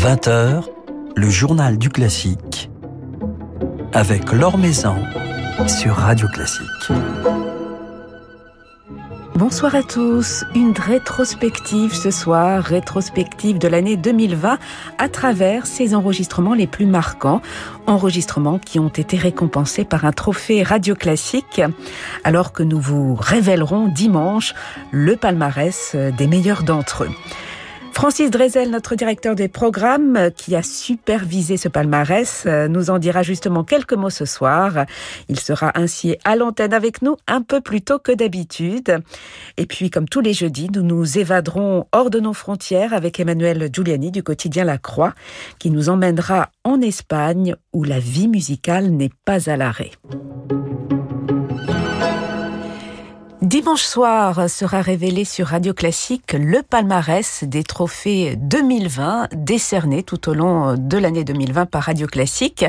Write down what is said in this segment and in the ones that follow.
20h, le journal du classique avec Laure Maison sur Radio Classique. Bonsoir à tous. Une rétrospective ce soir, rétrospective de l'année 2020 à travers ces enregistrements les plus marquants, enregistrements qui ont été récompensés par un trophée radio classique, alors que nous vous révélerons dimanche le palmarès des meilleurs d'entre eux. Francis Drezel, notre directeur des programmes, qui a supervisé ce palmarès, euh, nous en dira justement quelques mots ce soir. Il sera ainsi à l'antenne avec nous un peu plus tôt que d'habitude. Et puis, comme tous les jeudis, nous nous évaderons hors de nos frontières avec Emmanuel Giuliani du quotidien La Croix, qui nous emmènera en Espagne où la vie musicale n'est pas à l'arrêt. Dimanche soir sera révélé sur Radio Classique le palmarès des trophées 2020 décernés tout au long de l'année 2020 par Radio Classique.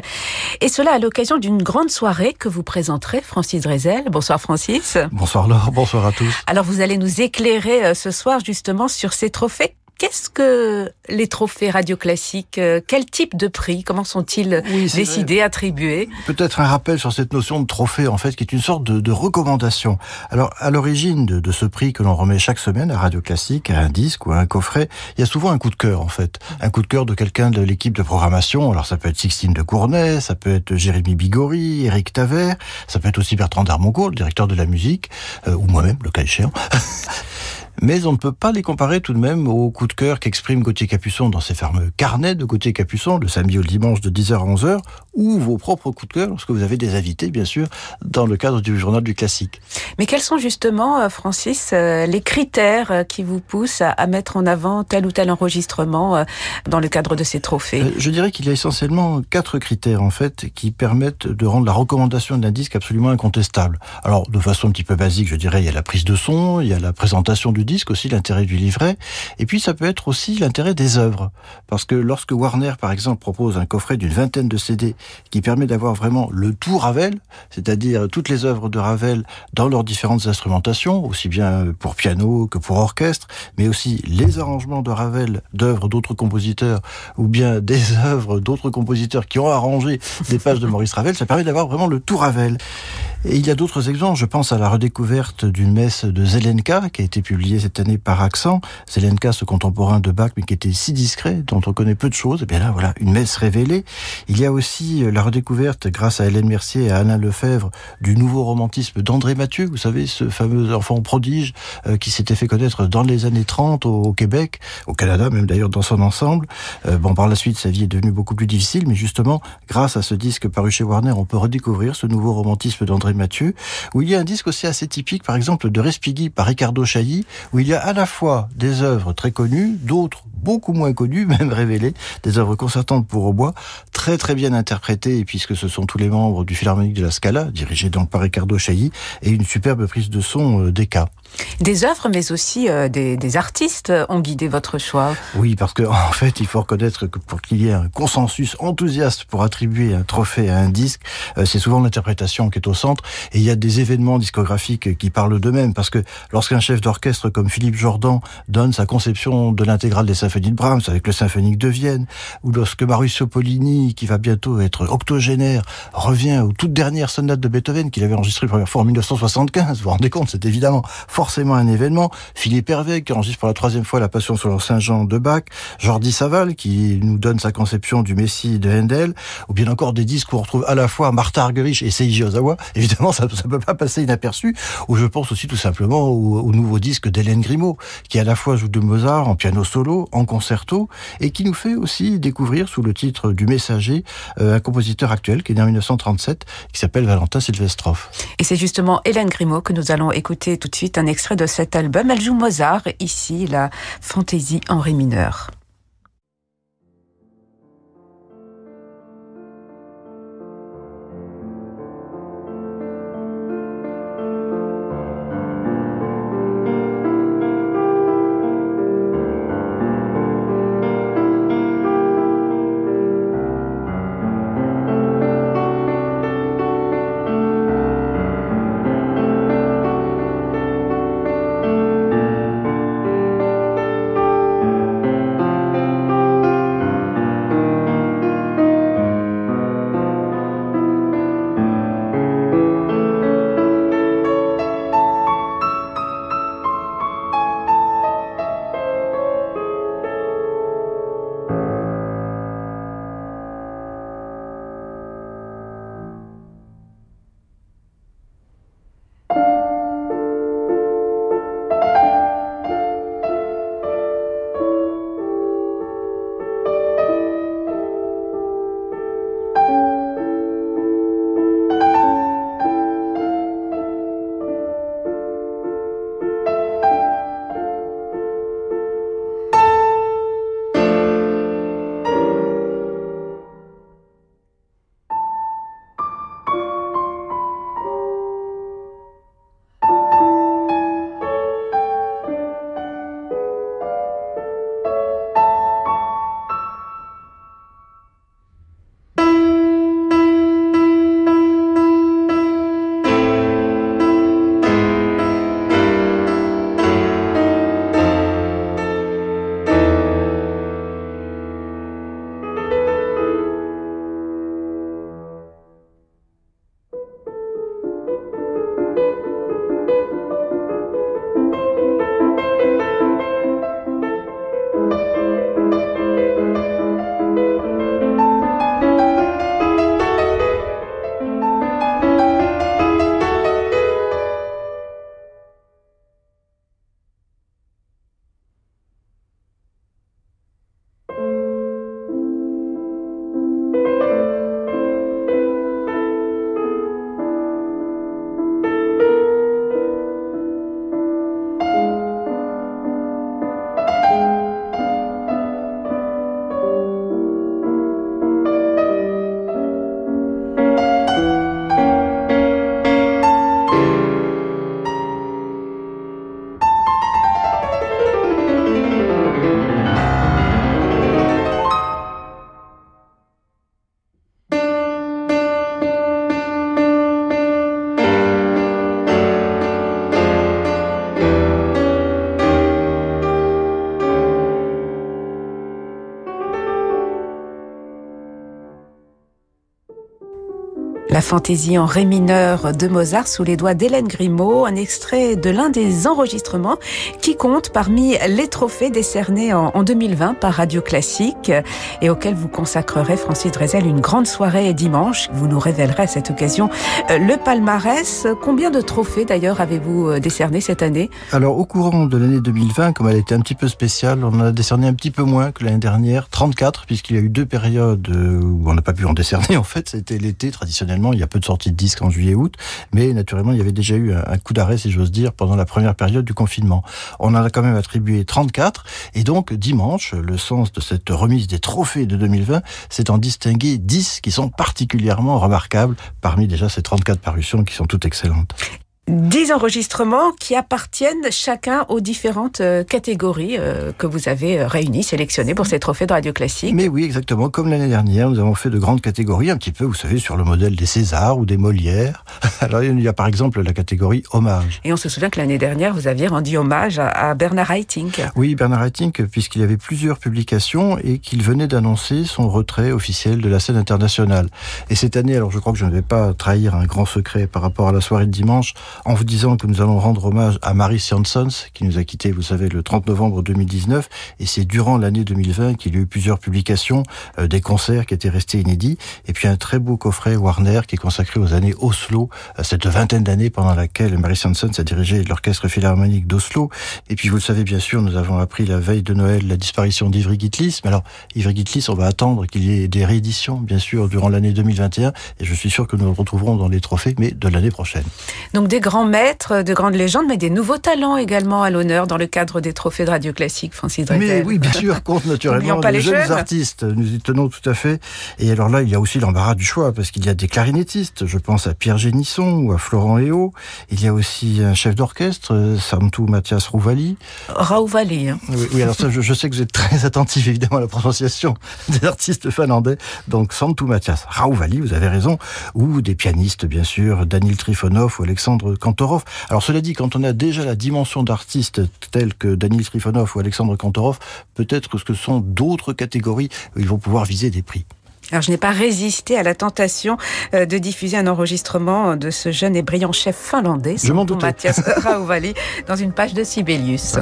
Et cela à l'occasion d'une grande soirée que vous présenterez, Francis Drezel. Bonsoir Francis. Bonsoir Laure, bonsoir à tous. Alors vous allez nous éclairer euh, ce soir justement sur ces trophées Qu'est-ce que les trophées radio classiques euh, Quel type de prix Comment sont-ils décidés, attribués? Peut-être un rappel sur cette notion de trophée, en fait, qui est une sorte de, recommandation. Alors, à l'origine de, ce prix que l'on remet chaque semaine à Radio Classique, à un disque ou à un coffret, il y a souvent un coup de cœur, en fait. Un coup de cœur de quelqu'un de l'équipe de programmation. Alors, ça peut être Sixtine de Cournay, ça peut être Jérémy Bigori, Eric Taver, ça peut être aussi Bertrand Darmoncourt, le directeur de la musique, euh, ou moi-même, le cas échéant. mais on ne peut pas les comparer tout de même au coup de cœur qu'exprime Gauthier Capuçon dans ses fameux carnets de Gauthier Capuçon, le samedi au dimanche de 10h à 11h, ou vos propres coups de cœur lorsque vous avez des invités, bien sûr, dans le cadre du journal du classique. Mais quels sont justement, euh, Francis, euh, les critères euh, qui vous poussent à mettre en avant tel ou tel enregistrement dans le cadre de ces trophées? Je dirais qu'il y a essentiellement quatre critères, en fait, qui permettent de rendre la recommandation d'un disque absolument incontestable. Alors, de façon un petit peu basique, je dirais, il y a la prise de son, il y a la présentation du disque aussi, l'intérêt du livret, et puis ça peut être aussi l'intérêt des œuvres. Parce que lorsque Warner, par exemple, propose un coffret d'une vingtaine de CD qui permet d'avoir vraiment le tout Ravel, c'est-à-dire toutes les œuvres de Ravel dans leurs différentes instrumentations, aussi bien pour piano que pour orchestre, mais aussi les arrangements de Ravel d'œuvres d'autres compositeurs, ou bien des œuvres d'autres compositeurs qui ont arrangé des pages de Maurice Ravel, ça permet d'avoir vraiment le tout Ravel. Et il y a d'autres exemples, je pense à la redécouverte d'une messe de Zelenka, qui a été publiée cette année par Accent. Zelenka, ce contemporain de Bach, mais qui était si discret, dont on connaît peu de choses. Et bien là, voilà, une messe révélée. Il y a aussi euh, la redécouverte, grâce à Hélène Mercier et à Alain Lefebvre, du nouveau romantisme d'André Mathieu. Vous savez, ce fameux enfant prodige euh, qui s'était fait connaître dans les années 30 au, Québec, au Canada même d'ailleurs dans son ensemble. Euh, bon, par la suite, sa vie est devenue beaucoup plus difficile, mais justement, grâce à ce disque paru chez Warner, on peut redécouvrir ce nouveau romantisme d'André Mathieu, où il y a un disque aussi assez typique, par exemple, de Respighi par Ricardo Chailly, où il y a à la fois des œuvres très connues, d'autres beaucoup moins connues, même révélées, des œuvres concertantes pour au bois, très très bien interprétées, puisque ce sont tous les membres du Philharmonique de la Scala, dirigé donc par Ricardo Chailly, et une superbe prise de son euh, d'Eka. Des œuvres, mais aussi euh, des, artistes ont guidé votre choix. Oui, parce qu'en en fait, il faut reconnaître que pour qu'il y ait un consensus enthousiaste pour attribuer un trophée à un disque, euh, c'est souvent l'interprétation qui est au centre. Et il y a des événements discographiques qui parlent d'eux-mêmes, parce que lorsqu'un chef d'orchestre comme Philippe Jordan donne sa conception de l'intégrale des symphonies de Brahms avec le symphonique de Vienne, ou lorsque Mauricio Pollini, qui va bientôt être octogénaire, revient aux toutes dernières sonates de Beethoven qu'il avait enregistrées la première fois en 1975, vous vous rendez compte, c'est évidemment forcément un événement. Philippe Hervé, qui enregistre pour la troisième fois la Passion sur le Saint-Jean de Bach, Jordi Saval, qui nous donne sa conception du Messie de Handel, ou bien encore des disques où on retrouve à la fois Martha Argerich et Seiji Ozawa. Évidemment, ça ne peut pas passer inaperçu. Ou je pense aussi tout simplement au, nouveau disque d'Hélène Grimaud, qui à la fois joue de Mozart en piano solo, en concerto, et qui nous fait aussi découvrir sous le titre du Messager euh, un compositeur actuel qui est né en 1937, qui s'appelle Valentin Silvestrov. Et c'est justement Hélène Grimaud que nous allons écouter tout de suite un extrait de cet album. Elle joue Mozart, ici la fantaisie en ré mineur. La fantaisie en ré mineur de Mozart sous les doigts d'Hélène Grimaud, un extrait de l'un des enregistrements qui compte parmi les trophées décernés en 2020 par Radio Classique et auquel vous consacrerez, Francis Drezel, une grande soirée dimanche. Vous nous révélerez à cette occasion euh, le palmarès. Combien de trophées d'ailleurs avez-vous euh, décerné cette année? Alors au courant de l'année 2020, comme elle était un petit peu spéciale, on a décerné un petit peu moins que l'année dernière, 34, puisqu'il y a eu deux périodes euh, où on n'a pas pu en décerner en fait. C'était l'été traditionnellement, il y a peu de sorties de disques en juillet-août, mais naturellement il y avait déjà eu un coup d'arrêt, si j'ose dire, pendant la première période du confinement. On en a quand même attribué 34, et donc dimanche, le sens de cette remise des trophées de 2020, c'est en distinguer 10 qui sont particulièrement remarquables parmi déjà ces 34 parutions qui sont toutes excellentes. Dix enregistrements qui appartiennent chacun aux différentes euh, catégories euh, que vous avez euh, réunies, sélectionnées pour ces trophées de radio classique. Mais oui, exactement. Comme l'année dernière, nous avons fait de grandes catégories, un petit peu, vous savez, sur le modèle des Césars ou des Molières. Alors, il y a par exemple la catégorie hommage. Et on se souvient que l'année dernière, vous aviez rendu hommage à, Bernard Haitink. Oui, Bernard Haitink, puisqu'il avait plusieurs publications et qu'il venait d'annoncer son retrait officiel de la scène internationale. Et cette année, alors je crois que je ne vais pas trahir un grand secret par rapport à la soirée de dimanche, en vous disant que nous allons rendre hommage à Marie Jansons, qui nous a quittés, vous savez, le 30 novembre 2019. Et c'est durant l'année 2020 qu'il y a eu plusieurs publications, euh, des concerts qui étaient restés inédits, et puis un très beau coffret Warner qui est consacré aux années Oslo, à cette vingtaine d'années pendant laquelle Marie Jansons a dirigé l'orchestre philharmonique d'Oslo. Et puis vous le savez bien sûr, nous avons appris la veille de Noël la disparition d'Ivry Gitlis. Mais alors, Ivry Gitlis, on va attendre qu'il y ait des rééditions, bien sûr, durant l'année 2021, et je suis sûr que nous le retrouverons dans les trophées, mais de l'année prochaine. Donc des grands maîtres, de grandes légendes, mais des nouveaux talents également à l'honneur dans le cadre des trophées de radio classique, Francis Mais oui, bien sûr, compte naturellement pas les jeunes, artistes. Nous y tenons tout à fait. Et alors là, il y a aussi l'embarras du choix, parce qu'il y a des clarinettistes. Je pense à Pierre Génisson ou à Florent Héo. Il y a aussi un chef d'orchestre, Samtou Mathias Rouvali. Rouvali. Hein. Oui, alors ça, je, sais que vous êtes très attentif évidemment à la prononciation des artistes finlandais. Donc Samtou Mathias Rouvali, vous avez raison. Ou des pianistes, bien sûr, Daniel Trifonov ou Alexandre Kantorov. Alors cela dit, quand on a déjà la dimension d'artistes tels que Daniel Trifonov ou Alexandre Kantorov, peut-être que ce sont d'autres catégories où ils vont pouvoir viser des prix. Alors, je n'ai pas résisté à la tentation euh, de diffuser un enregistrement de ce jeune et brillant chef finlandais, je Mathias Raouvali, dans une page de Sibelius.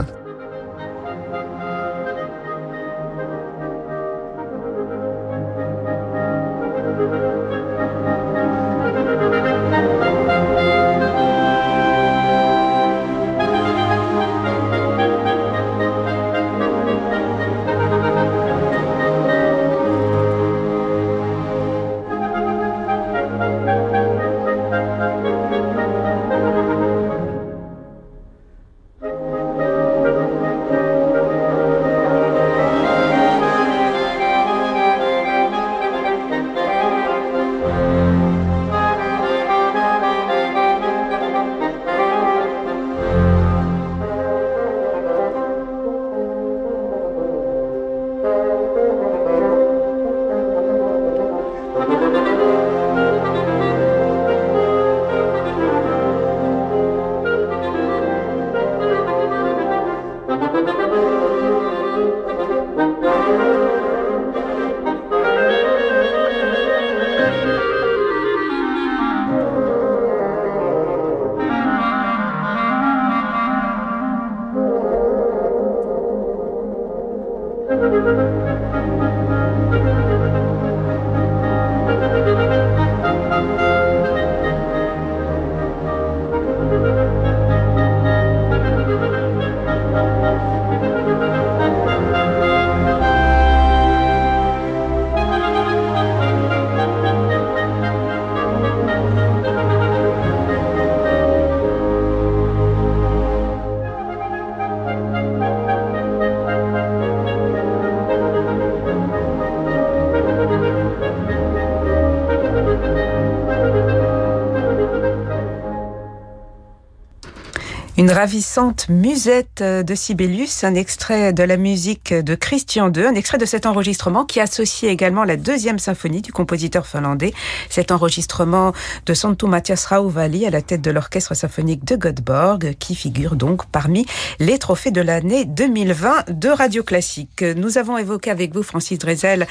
Une ravissante musette de Sibelius, un extrait de la musique de Christian II, un extrait de cet enregistrement qui associe également la deuxième symphonie du compositeur finlandais. Cet enregistrement de Santo Mathias Rauvali à la tête de l'orchestre symphonique de Göteborg qui figure donc parmi les trophées de l'année 2020 de Radio Classique. Nous avons évoqué avec vous, Francis Drezel,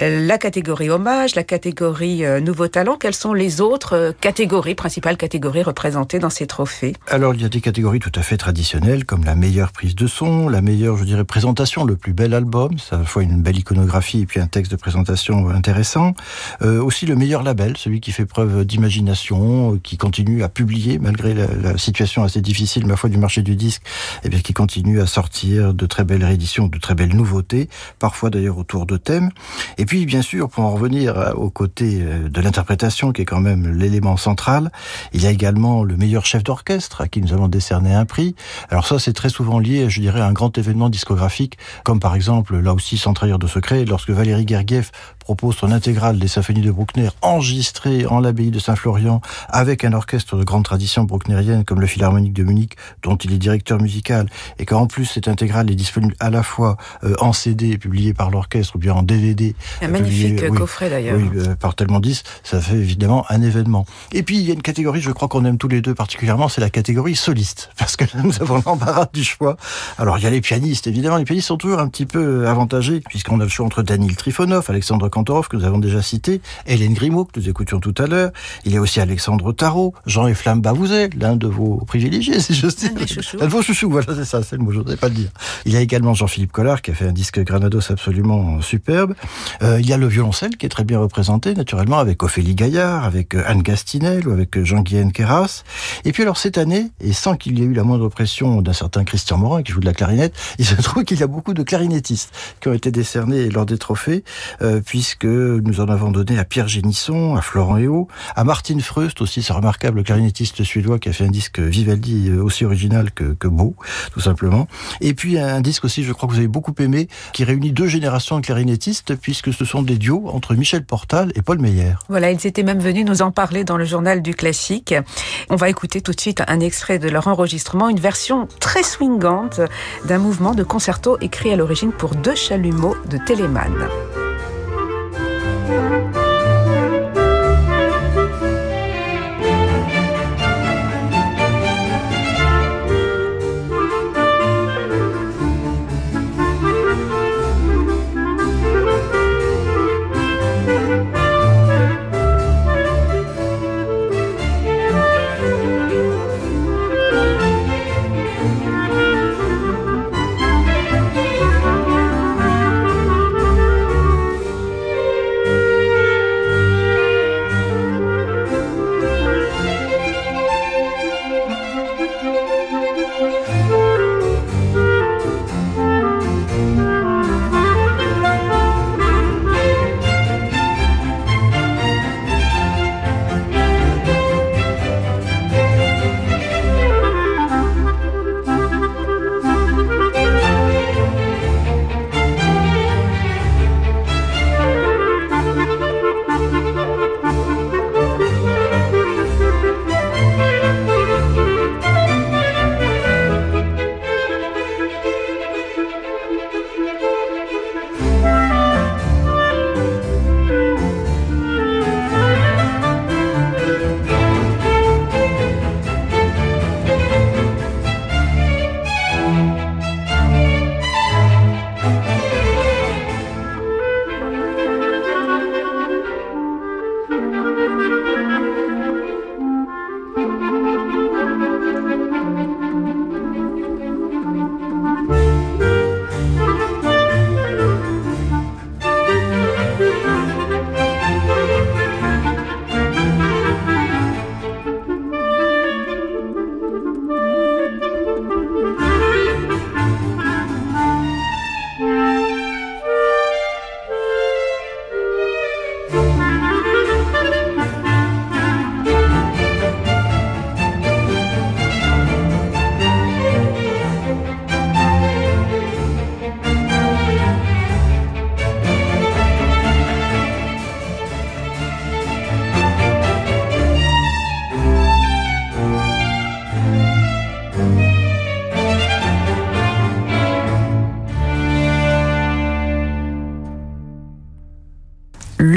la catégorie hommage, la catégorie euh, nouveau talent. Quelles sont les autres euh, catégories, principales catégories représentées dans ces trophées? Alors, il y a des catégories tout à fait traditionnelles, comme la meilleure prise de son, la meilleure, je dirais, présentation, le plus bel album, c'est à fois une belle iconographie et puis un texte de présentation intéressant. Euh, aussi le meilleur label, celui qui fait preuve d'imagination, euh, qui continue à publier malgré la, la, situation assez difficile, ma foi, du marché du disque, et eh bien qui continue à sortir de très belles rééditions, de très belles nouveautés, parfois d'ailleurs autour de thèmes. Et puis, bien sûr, pour en revenir euh, au côté euh, de l'interprétation, qui est quand même l'élément central, il y a également le meilleur chef d'orchestre à qui nous allons décerner un prix. Alors ça, c'est très souvent lié, je dirais, à un grand événement discographique, comme par exemple, là aussi, sans trahir de secret, lorsque Valérie Gergiev propose son intégrale des symphonies de Bruckner enregistrée en l'abbaye de Saint-Florian avec un orchestre de grande tradition brucknerienne comme le Philharmonique de Munich, dont il est directeur musical, et qu'en plus cette intégrale est disponible à la fois euh, en CD publié par l'orchestre ou bien en DVD. Un magnifique coffret d'ailleurs. Oui, euh, par tellement 10, ça fait évidemment un événement. Et puis il y a une catégorie, je crois qu'on aime tous les deux particulièrement, c'est la catégorie soliste, parce que là nous avons l'embarras du choix. Alors il y a les pianistes, évidemment, les pianistes sont toujours un petit peu avantagés, puisqu'on a le choix entre Daniel Trifonov, Alexandre Kantorov, que nous avons déjà cité, Hélène Grimaud, que nous écoutions tout à l'heure. Il y a aussi Alexandre Tarot, Jean-Eflamme Bavouzet, l'un de vos privilégiés, si je dire. Un de vos chouchous, voilà, c'est ça, c'est le mot, je voudrais pas le dire. Il y a également Jean-Philippe Collard, qui a fait un disque Granados absolument superbe. Euh, il y a le violoncelle, qui est très bien représenté, naturellement, avec Ophélie Gaillard, avec euh, Anne Gastinel, ou avec euh, Jean-Guyenne Keras. Et puis alors, cette année, et sans qu'il y ait eu la moindre pression d'un certain Christian Morin, qui joue de la clarinette, il se trouve qu'il y a beaucoup de clarinettistes qui ont été décernés lors des trophées, euh, puisque nous en avons donné à Pierre Génisson, à Florent Héo, à Martin Freust aussi, ce remarquable clarinettiste suédois qui a fait un disque Vivaldi euh, aussi original que, beau, tout simplement. Et puis un disque aussi, je crois que vous avez beaucoup aimé, qui réunit deux générations de clarinettistes, puisque ce sont des duos entre Michel Portal et Paul Meyer. Voilà, ils étaient même venus nous en parler dans le journal du classique. On va écouter tout de suite un extrait de leur enregistrement, une version très swingante d'un mouvement de concerto écrit à l'origine pour deux chalumeaux de Thank you.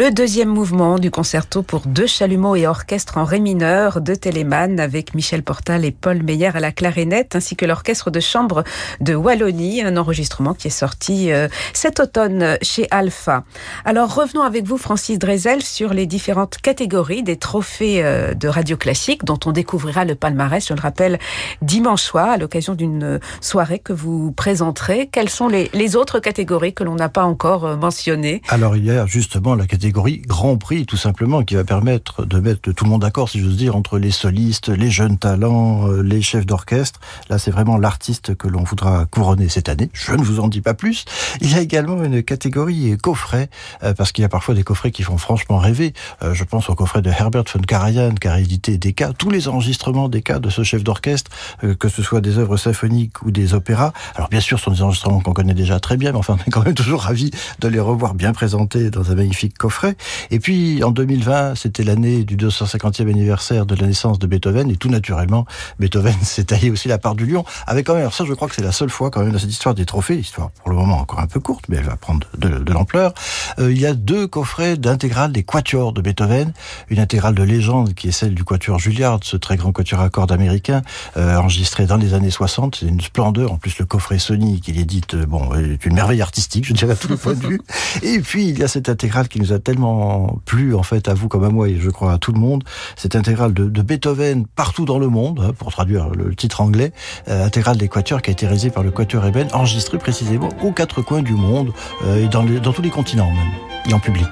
Le deuxième mouvement du concerto pour deux chalumeaux et orchestre en ré mineur de Téléman avec Michel Portal et Paul Meyer à la clarinette ainsi que l'orchestre de chambre de Wallonie, un enregistrement qui est sorti euh, cet automne chez Alpha. Alors revenons avec vous Francis Drezel sur les différentes catégories des trophées euh, de radio classique dont on découvrira le palmarès, je le rappelle, dimanche soir à l'occasion d'une soirée que vous présenterez. Quelles sont les, les autres catégories que l'on n'a pas encore euh, mentionnées? Alors a justement la catégorie Grand Prix, tout simplement, qui va permettre de mettre tout le monde d'accord, si j'ose dire, entre les solistes, les jeunes talents, euh, les chefs d'orchestre. Là, c'est vraiment l'artiste que l'on voudra couronner cette année. Je ne vous en dis pas plus. Il y a également une catégorie coffret, euh, parce qu'il y a parfois des coffrets qui font franchement rêver. Euh, je pense au coffret de Herbert von Karajan, qui a édité des cas, tous les enregistrements des cas de ce chef d'orchestre, que ce soit des œuvres symphoniques ou des opéras. Alors bien sûr, ce sont des enregistrements qu'on connaît déjà très bien, mais enfin, on est quand même toujours ravis de les revoir bien présentés dans un magnifique coffret et puis en 2020, c'était l'année du 250e anniversaire de la naissance de Beethoven, et tout naturellement, Beethoven s'est taillé aussi la part du lion, avec quand même, ça je crois que c'est la seule fois quand même dans cette histoire des trophées, histoire pour le moment encore un peu courte, mais elle va prendre de, l'ampleur, euh, il y a deux coffrets d'intégrales des quatuors de Beethoven, une intégrale de légende qui est celle du quatuor Juilliard, ce très grand quatuor à cordes américain, euh, enregistré dans les années 60, c'est une splendeur, en plus le coffret Sony qui l'édite, euh, bon, est une merveille artistique, je dirais à tous les points de vue, et puis il y a cette intégrale qui nous a tellement plu en fait à vous comme à moi et je crois à tout le monde. Cette intégrale de, Beethoven partout dans le monde, hein, pour traduire le, titre anglais, euh, intégrale des qui a été réalisée par le Quatuor Eben, enregistrée précisément aux quatre coins du monde euh, et dans, dans tous les continents même, et en public.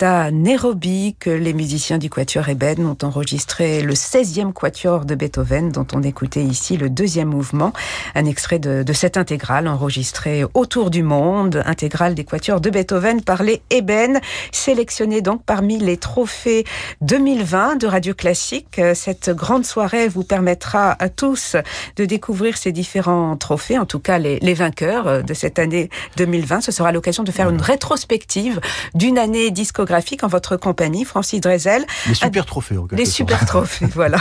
C'est à Nairobi que les musiciens du Quatuor Eben ont enregistré le 16e Quatuor de Beethoven, dont on écoutait ici le deuxième mouvement. Un extrait de, de cette intégrale enregistrée autour du monde, intégrale des Quatuors de Beethoven par les Eben, sélectionnée donc parmi les trophées 2020 de Radio Classique. Cette grande soirée vous permettra à tous de découvrir ces différents trophées, en tout cas les, les vainqueurs de cette année 2020. Ce sera l'occasion de faire une rétrospective d'une année discographique en votre compagnie, Francis Drezel. Les super trophées, en Les super trophées, voilà.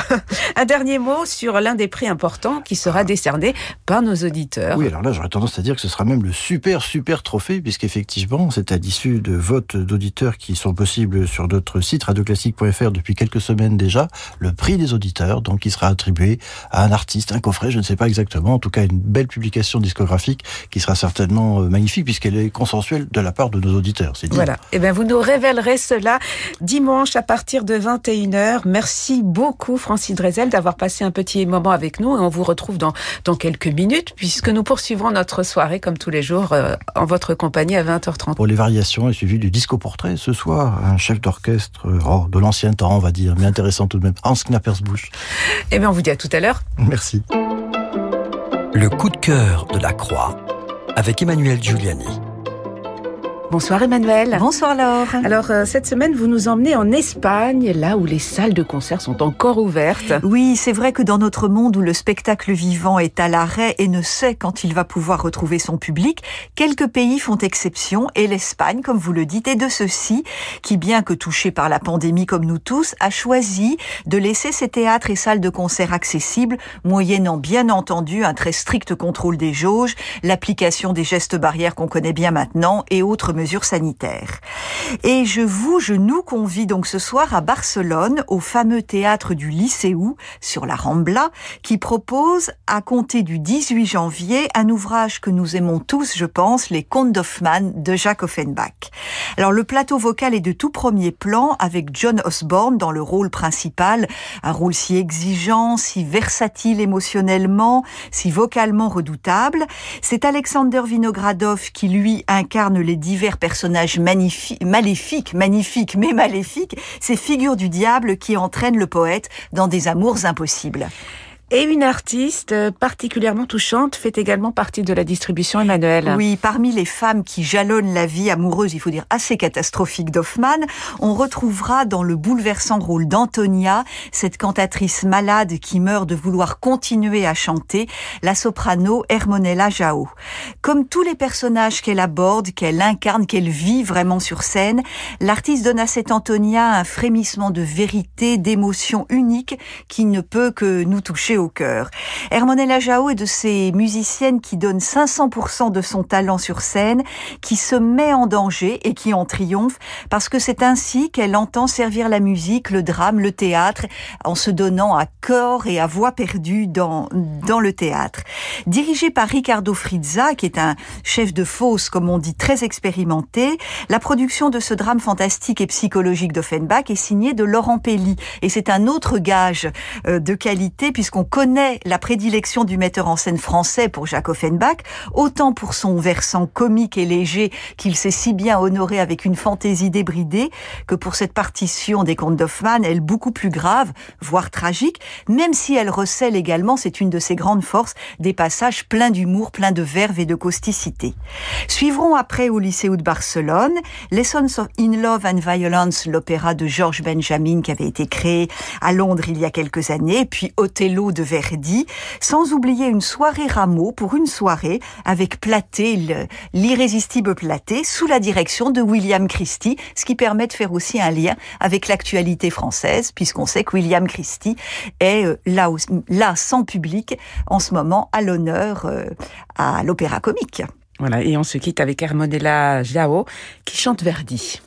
Un dernier mot sur l'un des prix importants qui sera décerné par nos auditeurs. Oui, alors là, j'aurais tendance à dire que ce sera même le super, super trophée, puisqu'effectivement, c'est à l'issue de votes d'auditeurs qui sont possibles sur notre site radioclassique.fr depuis quelques semaines déjà, le prix des auditeurs, donc qui sera attribué à un artiste, un coffret, je ne sais pas exactement, en tout cas une belle publication discographique qui sera certainement euh, magnifique puisqu'elle est consensuelle de la part de nos auditeurs. C'est Voilà. Eh bien, vous nous révélerez cela dimanche à partir de 21h. Merci beaucoup, Francis Drezel, d'avoir passé un petit moment avec nous et on vous retrouve dans, dans quelques minutes puisque nous poursuivrons notre soirée comme tous les jours euh, en votre compagnie à 20h30. Pour les variations, il suivi du disco portrait ce soir, un chef d'orchestre euh, oh, de l'ancien temps, on va dire, mais intéressant tout de même, Hans Knappersbusch. Eh bien, on vous dit à tout à l'heure. Merci. Le coup de cœur de la Croix avec Emmanuel Giuliani. Bonsoir Emmanuel. Bonsoir Laure. Alors euh, cette semaine, vous nous emmenez en Espagne, là où les salles de concert sont encore ouvertes. Oui, c'est vrai que dans notre monde où le spectacle vivant est à l'arrêt et ne sait quand il va pouvoir retrouver son public, quelques pays font exception et l'Espagne, comme vous le dites, est de ceux-ci qui, bien que touché par la pandémie comme nous tous, a choisi de laisser ses théâtres et salles de concert accessibles, moyennant bien entendu un très strict contrôle des jauges, l'application des gestes barrières qu'on connaît bien maintenant et autres mesures sanitaires. Et je vous, je nous convie donc ce soir à Barcelone, au fameux théâtre du Lycéou, sur la Rambla, qui propose, à compter du 18 janvier, un ouvrage que nous aimons tous, je pense, Les Contes d'Hoffmann de Jacques Offenbach. Alors le plateau vocal est de tout premier plan, avec John Osborne dans le rôle principal, un rôle si exigeant, si versatile émotionnellement, si vocalement redoutable. C'est Alexander Vinogradov qui, lui, incarne les divers personnages magnifiques, maléfiques, magnifiques mais maléfiques, ces figures du diable qui entraînent le poète dans des amours impossibles. Et une artiste particulièrement touchante fait également partie de la distribution Emmanuel. Oui, parmi les femmes qui jalonnent la vie amoureuse, il faut dire assez catastrophique d'Hoffmann, on retrouvera dans le bouleversant rôle d'Antonia, cette cantatrice malade qui meurt de vouloir continuer à chanter, la soprano Hermonella Jao. Comme tous les personnages qu'elle aborde, qu'elle incarne, qu'elle vit vraiment sur scène, l'artiste donne à cette Antonia un frémissement de vérité, d'émotion unique qui ne peut que nous toucher au cœur. Hermonella Jao est de ces musiciennes qui donnent 500% de son talent sur scène, qui se met en danger et qui en triomphe parce que c'est ainsi qu'elle entend servir la musique, le drame, le théâtre, en se donnant à corps et à voix perdue dans, dans le théâtre. Dirigée par Ricardo Frizza, qui est un chef de fosse, comme on dit, très expérimenté, la production de ce drame fantastique et psychologique d'Offenbach est signée de Laurent Pelli. Et c'est un autre gage euh, de qualité puisqu'on connaît la prédilection du metteur en scène français pour Jacques Offenbach, autant pour son versant comique et léger qu'il s'est si bien honoré avec une fantaisie débridée, que pour cette partition des contes d'Hoffmann, elle beaucoup plus grave, voire tragique, même si elle recèle également, c'est une de ses grandes forces, des passages pleins d'humour, pleins de verve et de causticité. Suivront après au lycée de Barcelone, Lessons of In Love and Violence, l'opéra de George Benjamin qui avait été créé à Londres il y a quelques années, puis Othello de Verdi, sans oublier une soirée Rameau pour une soirée avec Platé, l'irrésistible Platé, sous la direction de William Christie, ce qui permet de faire aussi un lien avec l'actualité française, puisqu'on sait que William Christie est euh, là, là sans public en ce moment à l'honneur euh, à l'opéra comique. Voilà, et on se quitte avec Hermonella Jao qui chante Verdi.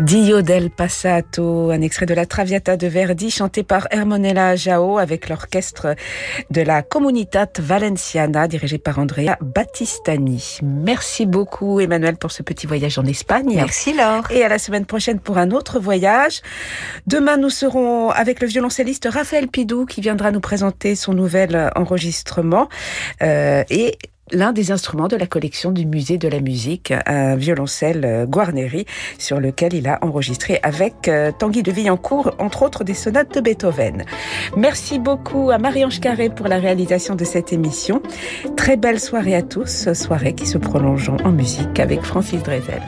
Dio del Passato, un extrait de la Traviata de Verdi chanté par Hermonella Jao avec l'orchestre de la Comunitat Valenciana dirigé par Andrea Battistani. Merci beaucoup Emmanuel pour ce petit voyage en Espagne. Merci Laure. Et à la semaine prochaine pour un autre voyage. Demain nous serons avec le violoncelliste Raphaël Pidou qui viendra nous présenter son nouvel enregistrement euh, et l'un des instruments de la collection du musée de la musique, un violoncelle euh, Guarneri, sur lequel il a enregistré avec euh, Tanguy de Villancourt, entre autres des sonates de Beethoven. Merci beaucoup à Marie-Ange Carré pour la réalisation de cette émission. Très belle soirée à tous, soirée qui se prolonge en musique avec Francis Drezel.